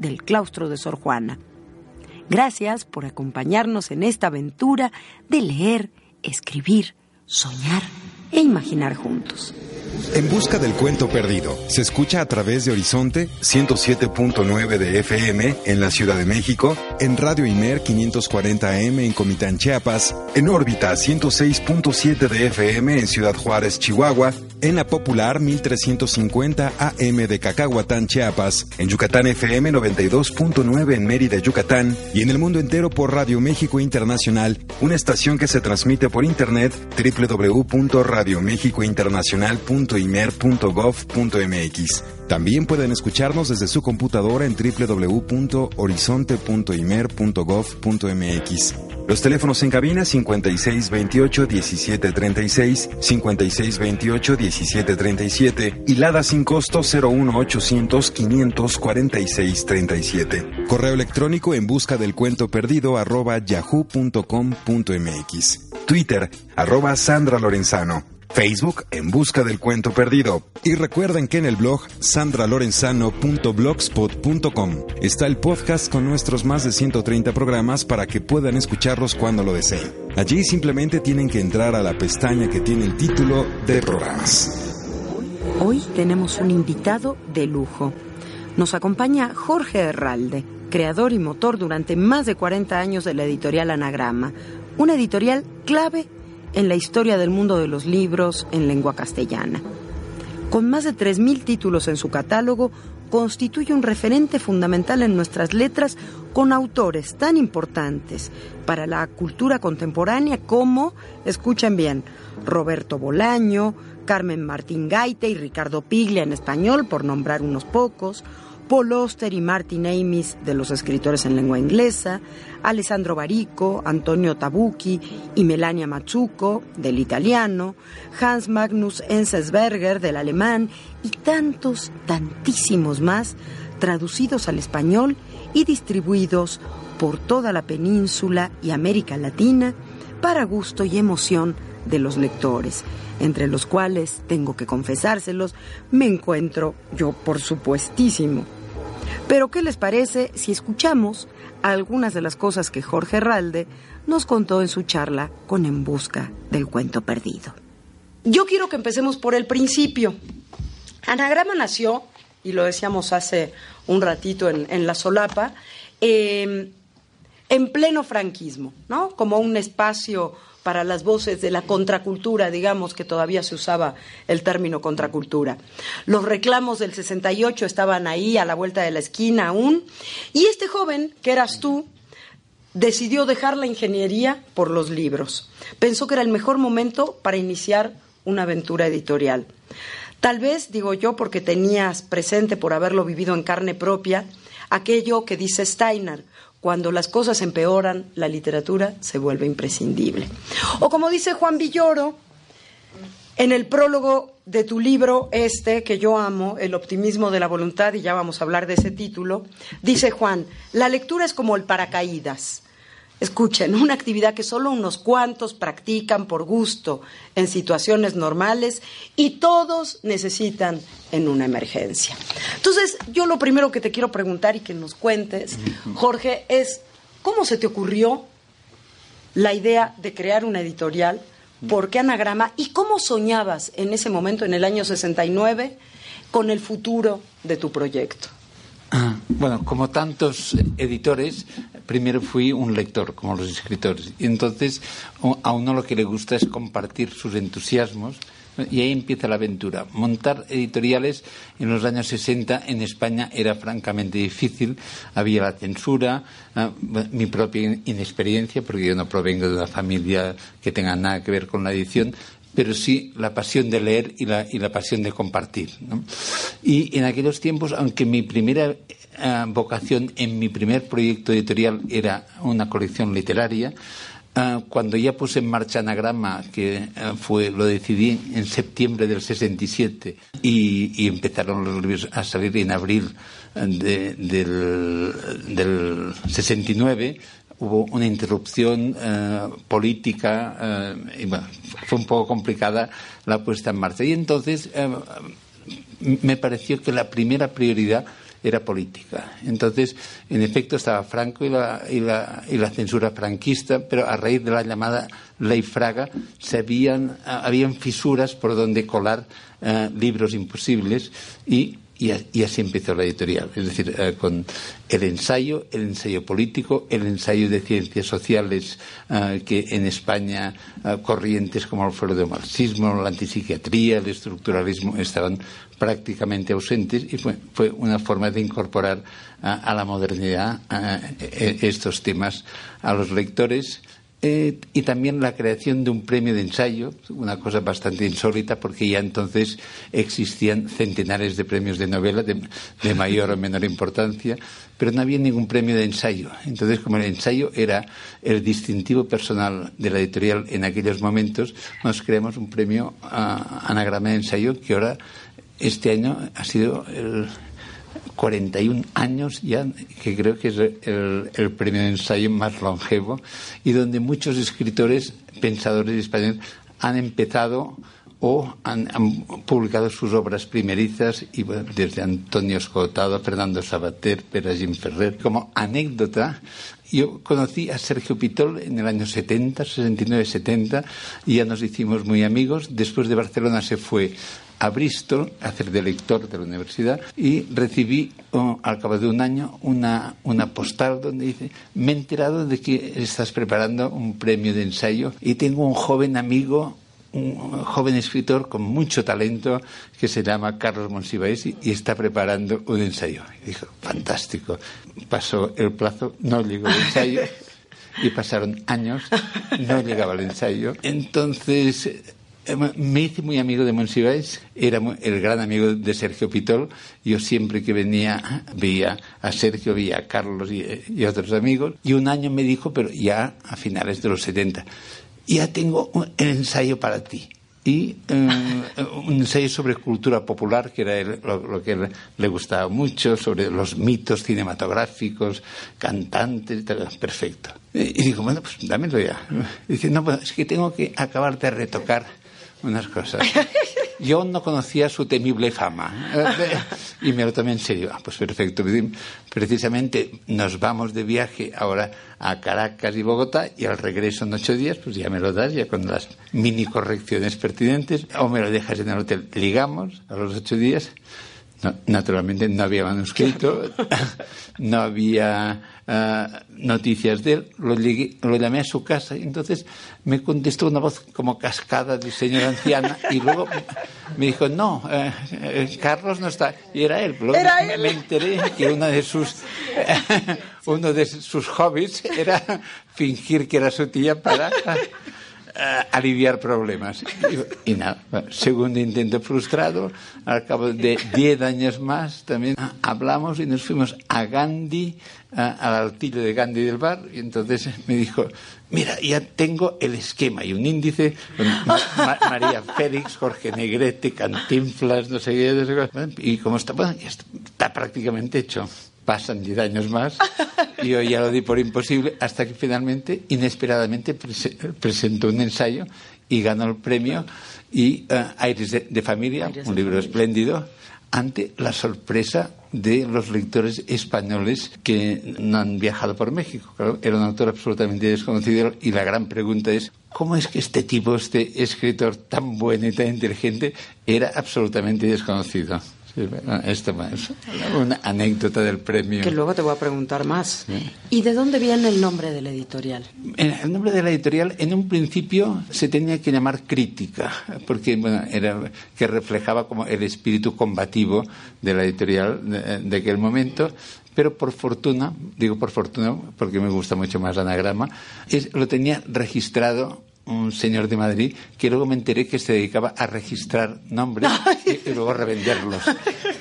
del claustro de Sor Juana. Gracias por acompañarnos en esta aventura de leer, escribir, soñar e imaginar juntos. En busca del cuento perdido. Se escucha a través de Horizonte 107.9 de FM en la Ciudad de México, en Radio Imer 540M en Comitán, Chiapas, en órbita 106.7 de FM en Ciudad Juárez, Chihuahua, en la popular 1350 AM de Cacahuatán, Chiapas, en Yucatán FM 92.9 en Mérida, Yucatán, y en el mundo entero por Radio México Internacional, una estación que se transmite por internet www.radiomexicointernacional.imer.gov.mx. También pueden escucharnos desde su computadora en www.horizonte.imer.gov.mx. Los teléfonos en cabina 5628-1736, 5628-1737 y Lada sin costo 01800 546 37. Correo electrónico en busca del cuento perdido arroba yahoo.com.mx. Twitter arroba Sandra Lorenzano. Facebook en busca del cuento perdido. Y recuerden que en el blog sandralorenzano.blogspot.com está el podcast con nuestros más de 130 programas para que puedan escucharlos cuando lo deseen. Allí simplemente tienen que entrar a la pestaña que tiene el título de programas. Hoy tenemos un invitado de lujo. Nos acompaña Jorge Herralde, creador y motor durante más de 40 años de la editorial Anagrama, una editorial clave en la historia del mundo de los libros en lengua castellana. Con más de 3.000 títulos en su catálogo, constituye un referente fundamental en nuestras letras con autores tan importantes para la cultura contemporánea como, escuchen bien, Roberto Bolaño, Carmen Martín Gaite y Ricardo Piglia en español, por nombrar unos pocos, Paul Oster y Martin Amis de los escritores en lengua inglesa, Alessandro Barico, Antonio Tabucchi y Melania Mazzucco del italiano, Hans Magnus Enzensberger del alemán y tantos, tantísimos más traducidos al español y distribuidos por toda la península y América Latina para gusto y emoción de los lectores, entre los cuales, tengo que confesárselos, me encuentro yo por supuestísimo. Pero ¿qué les parece si escuchamos algunas de las cosas que Jorge Herralde nos contó en su charla con En Busca del Cuento Perdido? Yo quiero que empecemos por el principio. Anagrama nació, y lo decíamos hace un ratito en, la solapa, eh, en pleno franquismo, ¿no? Como un espacio para las voces de la contracultura, digamos que todavía se usaba el término contracultura. Los reclamos del 68 estaban ahí a la vuelta de la esquina aún, y este joven, que eras tú, decidió dejar la ingeniería por los libros. Pensó que era el mejor momento para iniciar una aventura editorial. Tal vez, digo yo, porque tenías presente por haberlo vivido en carne propia, aquello que dice Steiner, cuando las cosas empeoran, la literatura se vuelve imprescindible. O como dice Juan Villoro, en el prólogo de tu libro este que yo amo, El optimismo de la voluntad, y ya vamos a hablar de ese título, dice Juan, la lectura es como el paracaídas. Escuchen, una actividad que solo unos cuantos practican por gusto en situaciones normales y todos necesitan en una emergencia. Entonces, yo lo primero que te quiero preguntar y que nos cuentes, Jorge, es ¿cómo se te ocurrió la idea de crear una editorial? ¿Por qué anagrama? ¿Y cómo soñabas en ese momento, en el año 69, con el futuro de tu proyecto? Ah, bueno, como tantos editores, primero fui un lector, como los escritores. Y entonces a uno lo que le gusta es compartir sus entusiasmos. Y ahí empieza la aventura. Montar editoriales en los años 60 en España era francamente difícil. Había la censura, mi propia inexperiencia, porque yo no provengo de una familia que tenga nada que ver con la edición, pero sí la pasión de leer y la, y la pasión de compartir. Y en aquellos tiempos, aunque mi primera eh, vocación en mi primer proyecto editorial era una colección literaria, eh, cuando ya puse en marcha Anagrama, que eh, fue, lo decidí en septiembre del 67 y, empezaron los a salir en abril del, del 69, hubo una interrupción política y bueno, fue un poco complicada la puesta en marcha. Y entonces me pareció que la primera prioridad era política. Entonces, en efecto, estaba Franco y la, y la, y la censura franquista, pero a raíz de la llamada Ley Fraga se habían, habían fisuras por donde colar libros imposibles y y, así empezó la editorial, es decir, eh, con el ensayo, el ensayo político, el ensayo de ciencias sociales eh, que en España eh, corrientes como el foro de marxismo, la antipsiquiatría, el estructuralismo estaban prácticamente ausentes y fue, fue una forma de incorporar a la modernidad e, estos temas a los lectores eh, y también la creación de un premio de ensayo, una cosa bastante insólita porque ya entonces existían centenares de premios de novela de, mayor o menor importancia, pero no había ningún premio de ensayo. Entonces, como el ensayo era el distintivo personal de la editorial en aquellos momentos, nos creamos un premio a anagrama de ensayo que ahora, este año, ha sido el 41 años ya, que creo que es el, premio de ensayo más longevo, y donde muchos escritores, pensadores españoles, han empezado o han, publicado sus obras primerizas, y desde Antonio Escotado, Fernando Sabater, Peragín Ferrer. Como anécdota, yo conocí a Sergio Pitol en el año 70, 69-70, y ya nos hicimos muy amigos. Después de Barcelona se fue a Bristol a hacer de lector de la universidad y recibí oh, al cabo de un año una, una postal donde dice me he enterado de que estás preparando un premio de ensayo y tengo un joven amigo un joven escritor con mucho talento que se llama Carlos Monsiváis y, está preparando un ensayo. Y dijo, fantástico. Pasó el plazo, no llegó el ensayo y pasaron años, no llegaba el ensayo. Entonces me hice muy amigo de Monsiváis, era el gran amigo de Sergio Pitol. Yo siempre que venía veía a Sergio, veía a Carlos y, otros amigos. Y un año me dijo, pero ya a finales de los 70, ya tengo un, ensayo para ti. Y eh, un ensayo sobre cultura popular, que era lo, que le gustaba mucho, sobre los mitos cinematográficos, cantantes, perfecto. Y, digo, bueno, pues dámelo ya. Y dice, no, pues es que tengo que acabar de retocar unas cosas. Yo no conocía su temible fama eh, y me lo tomé en serio. Ah, pues perfecto. Precisamente nos vamos de viaje ahora a Caracas y Bogotá y al regreso en ocho días, pues ya me lo das, ya con las mini correcciones pertinentes, o me lo dejas en el hotel. Ligamos a los ocho días. naturalmente no había manuscrito, no había eh, noticias de él, lo, lo, llamé a su casa y entonces me contestó una voz como cascada de señora anciana y luego me dijo, no, eh, eh, Carlos no está. Y era él. Luego me, enteré que una de sus, uno de sus hobbies era fingir que era su tía para aliviar problemas. Y, nada, segundo intento frustrado, al cabo de diez años más también hablamos y nos fuimos a Gandhi, al altillo de Gandhi del bar, y entonces me dijo, mira, ya tengo el esquema y un índice con María Félix, Jorge Negrete, Cantinflas, no sé qué, y como está, bueno, ya está, prácticamente hecho. Pasan diez años más y yo ya lo di por imposible hasta que finalmente, inesperadamente, presentó un ensayo y ganó el premio y uh, Aires de, Familia, un libro espléndido, ante la sorpresa de los lectores españoles que no han viajado por México. era un autor absolutamente desconocido y la gran pregunta es ¿cómo es que este tipo, este escritor tan bueno y tan inteligente, era absolutamente desconocido? Esto es una anécdota del premio. Que luego te voy a preguntar más. ¿Y de dónde viene el nombre de la editorial? El nombre de la editorial, en un principio, se tenía que llamar Crítica, porque bueno, era que reflejaba como el espíritu combativo de la editorial de, aquel momento pero por fortuna, digo por fortuna porque me gusta mucho más anagrama, es, lo tenía registrado un señor de Madrid que luego me enteré que se dedicaba a registrar nombres y, luego revenderlos.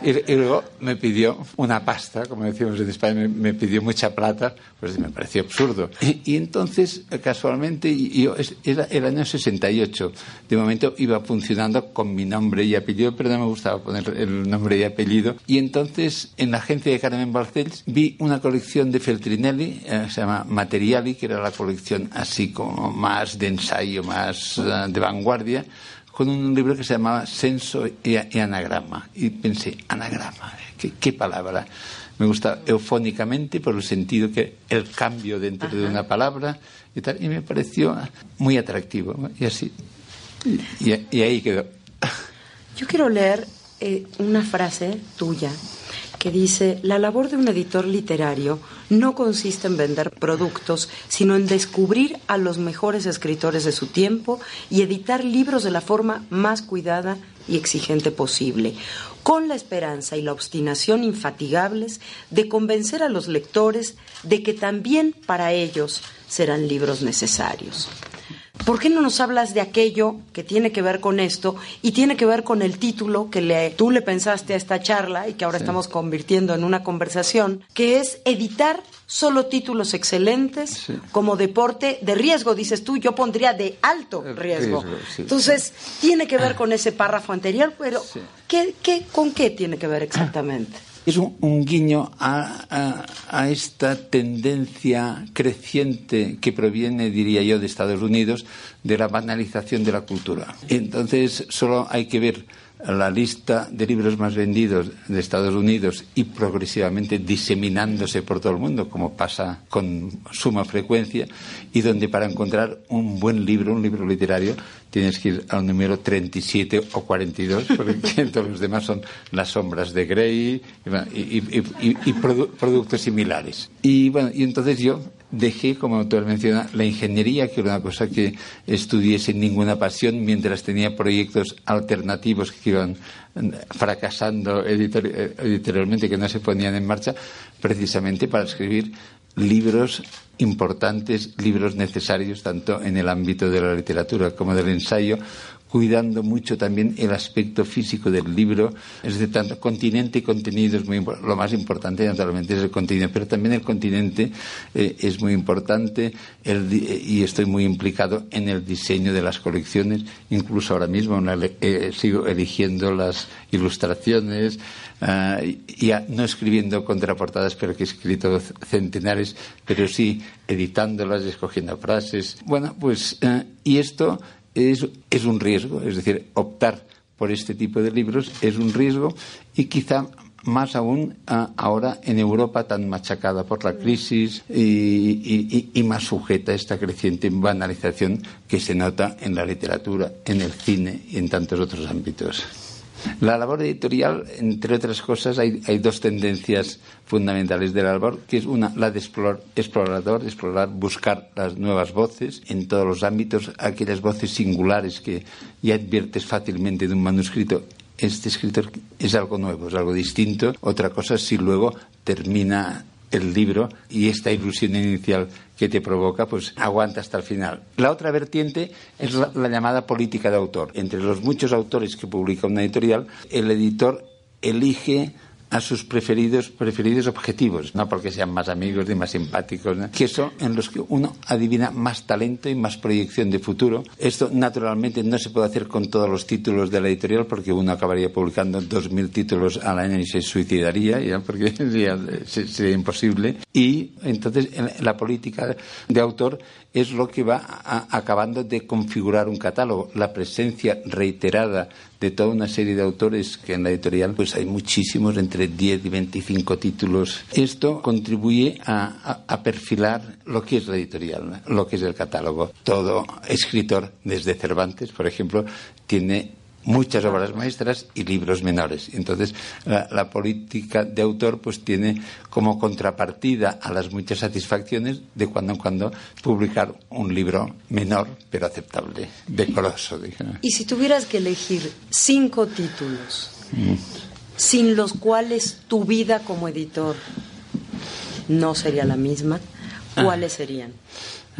Y, luego me pidió una pasta, como decíamos en España, me, pidió mucha plata, pues me pareció absurdo. Y, entonces, casualmente, yo, era el año 68, de momento iba funcionando con mi nombre y apellido, pero no me gustaba poner el nombre y apellido. Y entonces, en la agencia de Carmen Balcells, vi una colección de Feltrinelli, eh, se llama Materiali, que era la colección así como más de ensayo, más eh, de vanguardia con un libro que se llamaba Senso y, Anagrama. Y pensé, anagrama, ¿qué, palabra? Me gusta eufónicamente por el sentido que el cambio dentro de una palabra y tal, y me pareció muy atractivo. Y así, y, ahí quedó. Yo quiero leer eh, una frase tuya que dice, la labor de un editor literario no consiste en vender productos, sino en descubrir a los mejores escritores de su tiempo y editar libros de la forma más cuidada y exigente posible, con la esperanza y la obstinación infatigables de convencer a los lectores de que también para ellos serán libros necesarios. ¿Por qué no nos hablas de aquello que tiene que ver con esto y tiene que ver con el título que le, tú le pensaste a esta charla y que ahora estamos convirtiendo en una conversación, que es editar solo títulos excelentes como deporte de riesgo, dices tú, yo pondría de alto riesgo. Entonces, tiene que ver con ese párrafo anterior, pero ¿qué, qué, ¿con qué tiene que ver exactamente? Es un, guiño a, esta tendencia creciente que proviene, diría yo, de Estados Unidos, de la banalización de la cultura. Entonces, solo hay que ver la lista de libros más vendidos de Estados Unidos y progresivamente diseminándose por todo el mundo, como pasa con suma frecuencia, y donde para encontrar un buen libro, un libro literario, tienes que ir al número 37 o 42, porque todos los demás son las sombras de Grey y, productos similares. Y bueno, y entonces yo dejé, como autor menciona, la ingeniería, que era una cosa que estudié sin ninguna pasión, mientras tenía proyectos alternativos que iban fracasando editorialmente, que no se ponían en marcha, precisamente para escribir libros importantes, libros necesarios tanto en el ámbito de la literatura como del ensayo, cuidando mucho también el aspecto físico del libro, es decir, tanto continente y contenido es muy lo más importante naturalmente es el contenido, pero también el continente eh, es muy importante y estoy muy implicado en el diseño de las colecciones, incluso ahora mismo eh, sigo eligiendo las ilustraciones, uh, ya no escribiendo contraportadas, pero que he escrito centenares, pero sí editándolas, escogiendo frases. Bueno, pues, uh, y esto es, es un riesgo, es decir, optar por este tipo de libros es un riesgo y quizá más aún ahora en Europa tan machacada por la crisis y, y, y, más sujeta a esta creciente banalización que se nota en la literatura, en el cine y en tantos otros ámbitos. La labor editorial, entre otras cosas, hay, dos tendencias fundamentales de la labor, que es una, la de explorador, explorar, buscar las nuevas voces en todos los ámbitos, aquellas voces singulares que ya adviertes fácilmente de un manuscrito. Este escritor es algo nuevo, es algo distinto. Otra cosa es si luego termina el libro y esta ilusión inicial que te provoca, pues aguanta hasta el final. La otra vertiente es la, la llamada política de autor. Entre los muchos autores que publica una editorial, el editor elige a sus preferidos, preferidos objetivos, no porque sean más amigos y más simpáticos, que son en los que uno adivina más talento y más proyección de futuro. Esto naturalmente no se puede hacer con todos los títulos de la editorial porque uno acabaría publicando dos mil títulos al año y se suicidaría, ya porque sería, sería imposible. Y entonces la política de autor es lo que va acabando de configurar un catálogo. La presencia reiterada de toda una serie de autores que en la editorial pues hay muchísimos, entre 10 y 25 títulos. Esto contribuye a, a perfilar lo que es la editorial, lo que es el catálogo. Todo escritor, desde Cervantes, por ejemplo, tiene muchas obras maestras y libros menores. Entonces, la, política de autor pues tiene como contrapartida a las muchas satisfacciones de cuando en cuando publicar un libro menor pero aceptable, decoroso. Y si tuvieras que elegir cinco títulos mm. sin los cuales tu vida como editor no sería la misma, ah. ¿cuáles serían?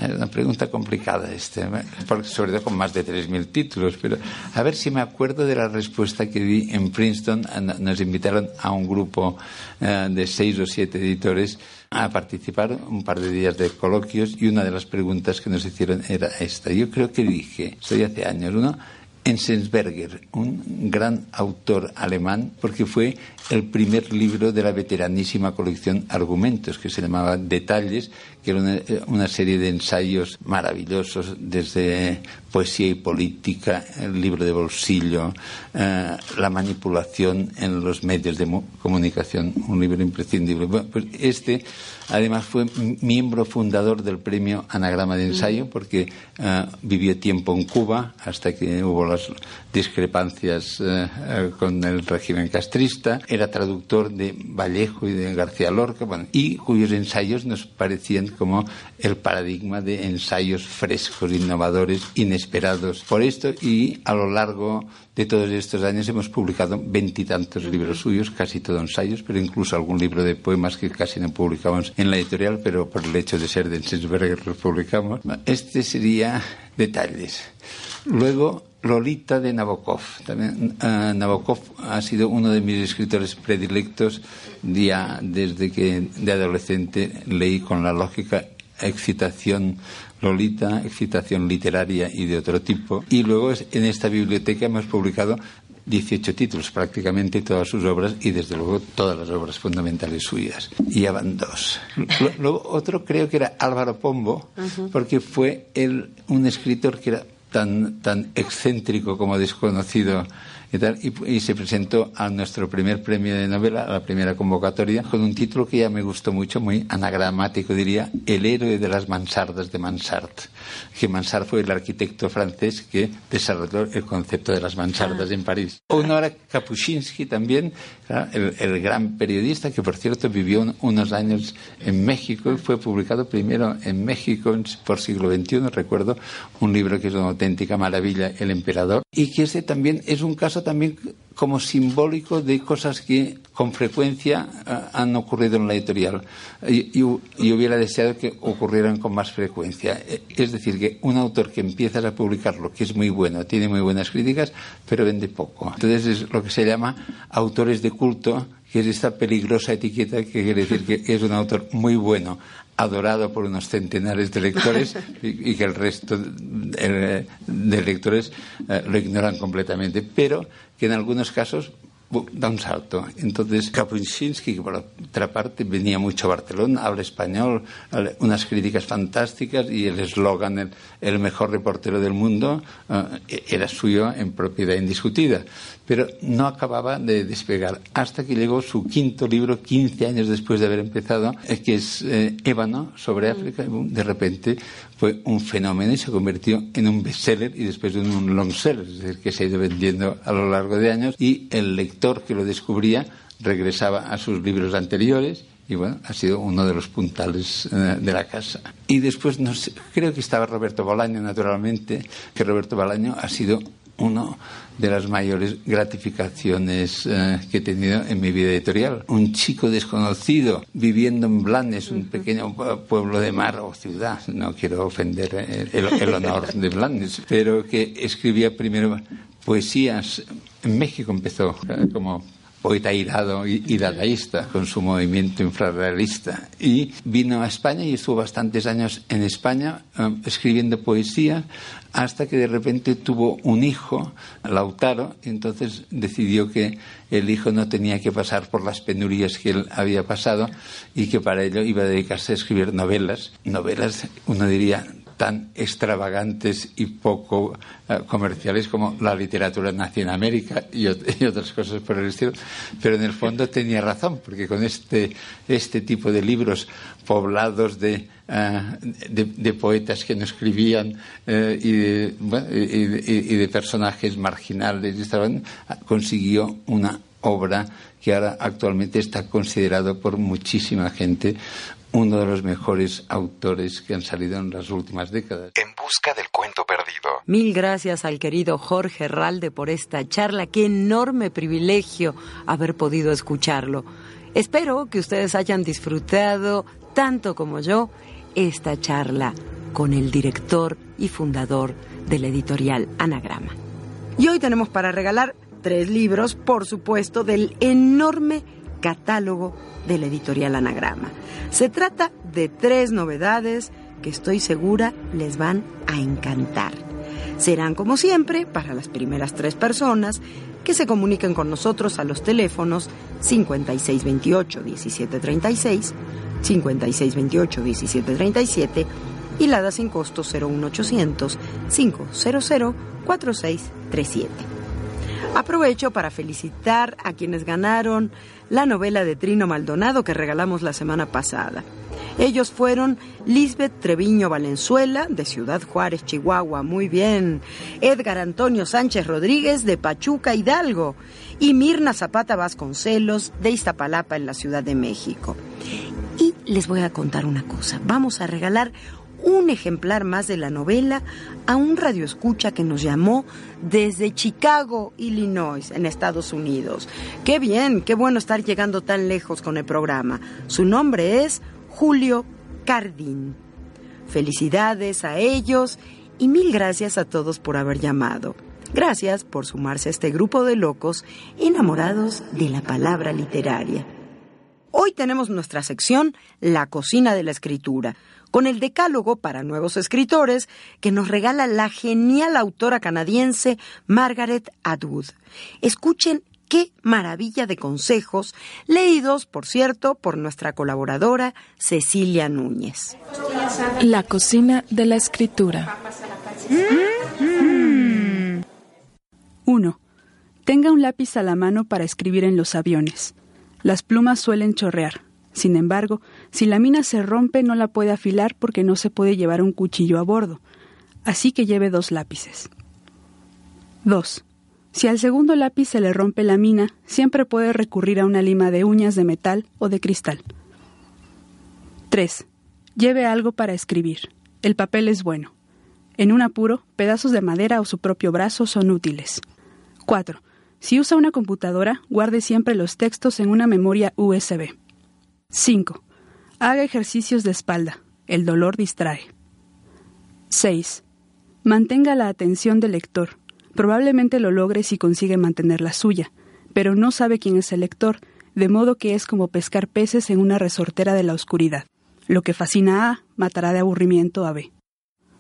Es una pregunta complicada, este, sobre todo con más de 3.000 títulos, pero a ver si me acuerdo de la respuesta que di en Princeton. Nos invitaron a un grupo eh, de seis o siete editores a participar un par de días de coloquios y una de las preguntas que nos hicieron era esta. Yo creo que dije, estoy hace años, uno, Enzensberger, un gran autor alemán, porque fue el primer libro de la veteranísima colección Argumentos, que se llamaba Detalles, que era una, serie de ensayos maravillosos, desde poesía y política, el libro de bolsillo, eh, la manipulación en los medios de comunicación, un libro imprescindible. pues este, además, fue miembro fundador del premio Anagrama de Ensayo, porque eh, vivió tiempo en Cuba hasta que hubo las discrepancias eh, con el régimen castrista era traductor de Vallejo y de García Lorca, y cuyos ensayos nos parecían como el paradigma de ensayos frescos, innovadores, inesperados. Por esto, y a lo largo de todos estos años hemos publicado veintitantos libros suyos, casi todos ensayos, pero incluso algún libro de poemas que casi no publicamos en la editorial, pero por el hecho de ser de Ensensberger los publicamos. Este sería detalles. Luego, Lolita de Nabokov. También, uh, Nabokov ha sido uno de mis escritores predilectos ya desde que de adolescente leí con la lógica excitación Lolita, excitación literaria y de otro tipo. Y luego en esta biblioteca hemos publicado 18 títulos, prácticamente todas sus obras y desde luego todas las obras fundamentales suyas. Y ya van dos. Luego otro creo que era Álvaro Pombo, porque fue él un escritor que era tan, tan excéntrico como desconocido y, se presentó a nuestro primer premio de novela, a la primera convocatoria, con un título que ya me gustó mucho, muy anagramático, diría, El héroe de las mansardas de Mansart. Que Mansart fue el arquitecto francés que desarrolló el concepto de las mansardas en París. Honora Kapuscinski también, el, gran periodista que, por cierto, vivió unos años en México y fue publicado primero en México por siglo XXI, recuerdo, un libro que es una auténtica maravilla, El emperador, y que ese también es un caso también como simbólico de cosas que con frecuencia eh, han ocurrido en la editorial y, hubiera deseado que ocurrieran con más frecuencia. Eh, es decir, que un autor que empieza a publicarlo, que es muy bueno, tiene muy buenas críticas, pero vende poco. Entonces es lo que se llama autores de culto, que es esta peligrosa etiqueta que quiere decir que es un autor muy bueno, adorado por unos centenares de lectores y, que el resto de, lectores eh, lo ignoran completamente, pero que en algunos casos da un salto. Entonces, Kapuscinski, que por otra parte venía mucho a Barcelona, habla español, unas críticas fantásticas y el eslogan, el, mejor reportero del mundo, eh, era suyo en propiedad indiscutida pero no acababa de despegar hasta que llegó su quinto libro, 15 años después de haber empezado, eh, que es eh, Ébano, sobre mm. África. De repente fue un fenómeno y se convirtió en un bestseller y después en un longseller, es decir, que se ha ido vendiendo a lo largo de años y el lector que lo descubría regresaba a sus libros anteriores y bueno, ha sido uno de los puntales eh, de la casa. Y después, no sé, creo que estaba Roberto Bolaño, naturalmente, que Roberto Bolaño ha sido uno de las mayores gratificaciones eh, que he tenido en mi vida editorial. Un chico desconocido viviendo en Blanes, un pequeño pueblo de mar o ciudad, no quiero ofender el, honor de Blanes, pero que escribía primero poesías. En México empezó eh, como poeta irado y, dadaísta con su movimiento infrarrealista. Y vino a España y estuvo bastantes años en España eh, escribiendo poesía hasta que de repente tuvo un hijo, Lautaro, y entonces decidió que el hijo no tenía que pasar por las penurias que él había pasado y que para ello iba a dedicarse a escribir novelas. Novelas, uno diría, tan extravagantes y poco eh, comerciales como la literatura nace en América y, otras cosas por el estilo, pero en el fondo tenía razón, porque con este, este tipo de libros poblados de, eh, de, poetas que no escribían eh, y, de, y, de personajes marginales, consiguió una obra que ahora actualmente está considerado por muchísima gente uno de los mejores autores que han salido en las últimas décadas. En busca del cuento perdido. Mil gracias al querido Jorge Ralde por esta charla. Qué enorme privilegio haber podido escucharlo. Espero que ustedes hayan disfrutado, tanto como yo, esta charla con el director y fundador de la editorial Anagrama. Y hoy tenemos para regalar tres libros, por supuesto, del enorme catálogo de la editorial Anagrama. Se trata de tres novedades que estoy segura les van a encantar. Serán como siempre para las primeras tres personas que se comuniquen con nosotros a los teléfonos 5628-1736, 5628-1737 y la da sin costo 01800 500 4637. Aprovecho para felicitar a quienes ganaron la novela de Trino Maldonado que regalamos la semana pasada. Ellos fueron Lisbeth Treviño Valenzuela, de Ciudad Juárez, Chihuahua, muy bien, Edgar Antonio Sánchez Rodríguez, de Pachuca, Hidalgo, y Mirna Zapata Vasconcelos, de Iztapalapa, en la Ciudad de México. Y les voy a contar una cosa, vamos a regalar un ejemplar más de la novela a un radioescucha que nos llamó desde Chicago, Illinois, en Estados Unidos. Qué bien, qué bueno estar llegando tan lejos con el programa. Su nombre es Julio Cardín. Felicidades a ellos y mil gracias a todos por haber llamado. Gracias por sumarse a este grupo de locos enamorados de la palabra literaria. Hoy tenemos nuestra sección La cocina de la escritura con el Decálogo para Nuevos Escritores que nos regala la genial autora canadiense Margaret Atwood. Escuchen qué maravilla de consejos, leídos, por cierto, por nuestra colaboradora Cecilia Núñez. La cocina de la escritura. 1. Tenga un lápiz a la mano para escribir en los aviones. Las plumas suelen chorrear. Sin embargo, si la mina se rompe no la puede afilar porque no se puede llevar un cuchillo a bordo, así que lleve dos lápices. 2. Si al segundo lápiz se le rompe la mina, siempre puede recurrir a una lima de uñas de metal o de cristal. 3. Lleve algo para escribir. El papel es bueno. En un apuro, pedazos de madera o su propio brazo son útiles. 4. Si usa una computadora, guarde siempre los textos en una memoria USB. 5. Haga ejercicios de espalda. El dolor distrae. 6. Mantenga la atención del lector. Probablemente lo logre si consigue mantener la suya, pero no sabe quién es el lector, de modo que es como pescar peces en una resortera de la oscuridad. Lo que fascina a A matará de aburrimiento a B.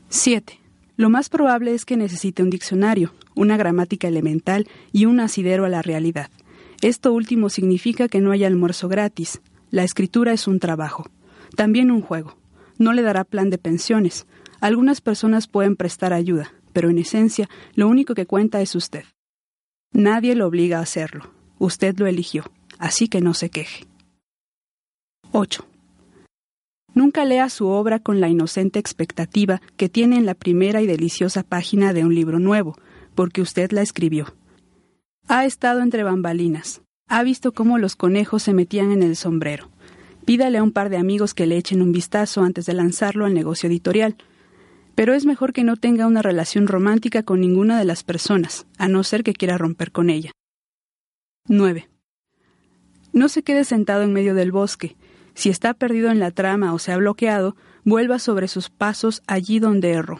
7. Lo más probable es que necesite un diccionario, una gramática elemental y un asidero a la realidad. Esto último significa que no hay almuerzo gratis, la escritura es un trabajo, también un juego. No le dará plan de pensiones. Algunas personas pueden prestar ayuda, pero en esencia lo único que cuenta es usted. Nadie lo obliga a hacerlo. Usted lo eligió, así que no se queje. 8. Nunca lea su obra con la inocente expectativa que tiene en la primera y deliciosa página de un libro nuevo, porque usted la escribió. Ha estado entre bambalinas, ha visto cómo los conejos se metían en el sombrero. Pídale a un par de amigos que le echen un vistazo antes de lanzarlo al negocio editorial. pero es mejor que no tenga una relación romántica con ninguna de las personas, a no ser que quiera romper con ella. 9. No se quede sentado en medio del bosque. Si está perdido en la trama o se ha bloqueado, vuelva sobre sus pasos allí donde erró.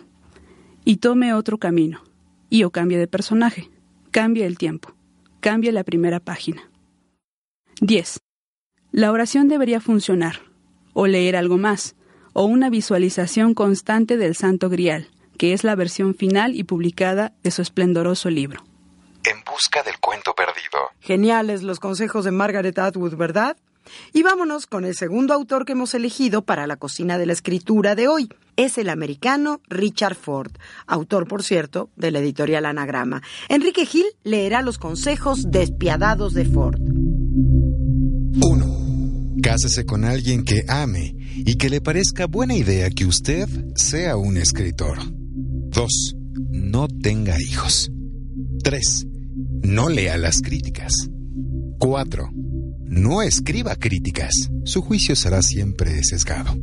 Y tome otro camino. Y o cambie de personaje. Cambie el tiempo. Cambie la primera página. 10. La oración debería funcionar. O leer algo más. O una visualización constante del Santo Grial, que es la versión final y publicada de su esplendoroso libro. En busca del cuento perdido. Geniales los consejos de Margaret Atwood, ¿verdad? Y vámonos con el segundo autor que hemos elegido para la cocina de la escritura de hoy. Es el americano Richard Ford, autor, por cierto, de la editorial Anagrama. Enrique Gil leerá los consejos despiadados de Ford. 1. Cásese con alguien que ame y que le parezca buena idea que usted sea un escritor. 2. No tenga hijos. 3. No lea las críticas. 4. No escriba críticas. Su juicio será siempre sesgado.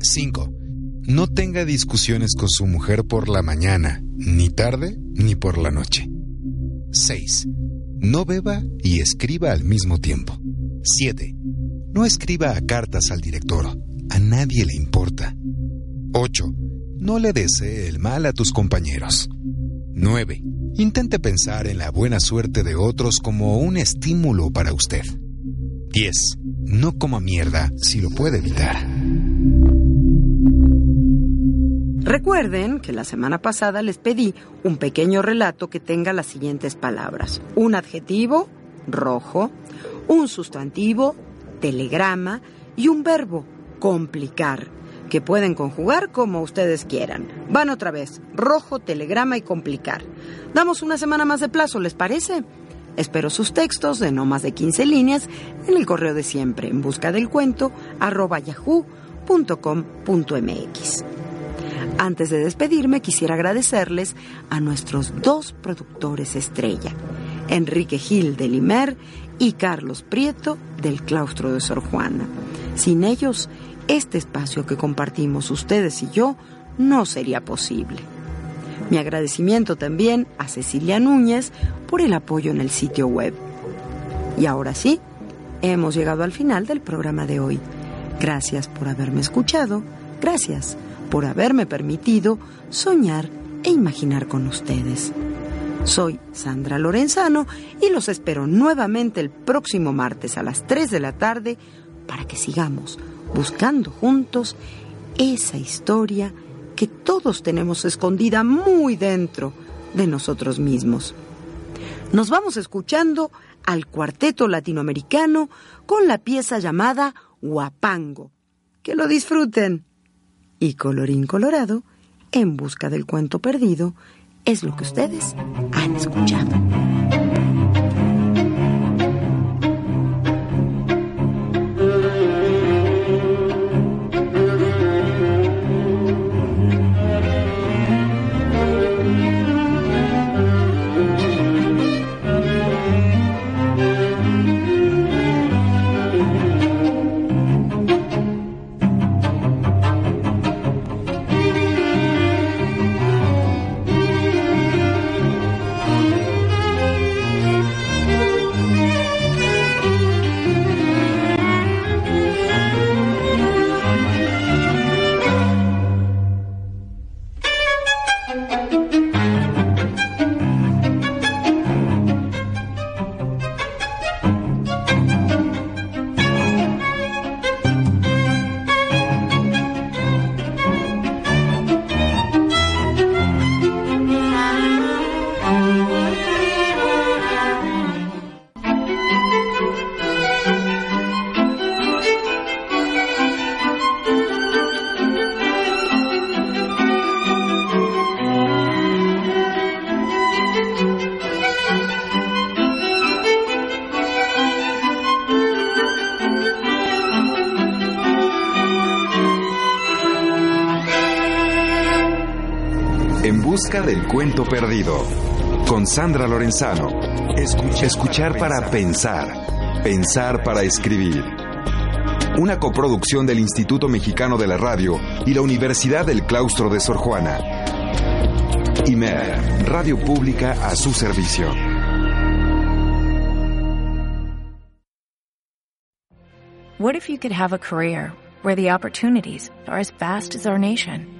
5. No tenga discusiones con su mujer por la mañana, ni tarde, ni por la noche. 6. No beba y escriba al mismo tiempo. 7. No escriba cartas al director. A nadie le importa. 8. No le desee el mal a tus compañeros. 9. Intente pensar en la buena suerte de otros como un estímulo para usted. 10. No coma mierda si lo puede evitar. Recuerden que la semana pasada les pedí un pequeño relato que tenga las siguientes palabras. Un adjetivo, rojo, un sustantivo, telegrama y un verbo, complicar que pueden conjugar como ustedes quieran. Van otra vez, rojo, telegrama y complicar. Damos una semana más de plazo, ¿les parece? Espero sus textos de no más de 15 líneas en el correo de siempre, en busca del cuento, arroba yahoo.com.mx. Antes de despedirme, quisiera agradecerles a nuestros dos productores estrella, Enrique Gil de Limer y Carlos Prieto del Claustro de Sor Juana. Sin ellos, este espacio que compartimos ustedes y yo no sería posible. Mi agradecimiento también a Cecilia Núñez por el apoyo en el sitio web. Y ahora sí, hemos llegado al final del programa de hoy. Gracias por haberme escuchado, gracias por haberme permitido soñar e imaginar con ustedes. Soy Sandra Lorenzano y los espero nuevamente el próximo martes a las 3 de la tarde para que sigamos buscando juntos esa historia que todos tenemos escondida muy dentro de nosotros mismos. Nos vamos escuchando al cuarteto latinoamericano con la pieza llamada Huapango. Que lo disfruten. Y colorín colorado, en busca del cuento perdido, es lo que ustedes han escuchado. Del cuento perdido. Con Sandra Lorenzano. Escuchar para pensar. Pensar para escribir. una coproducción del Instituto Mexicano de la Radio y la Universidad del Claustro de Sor Juana. IMER, Radio Pública a su servicio. What if you could have a career where the opportunities are as vast as our nation,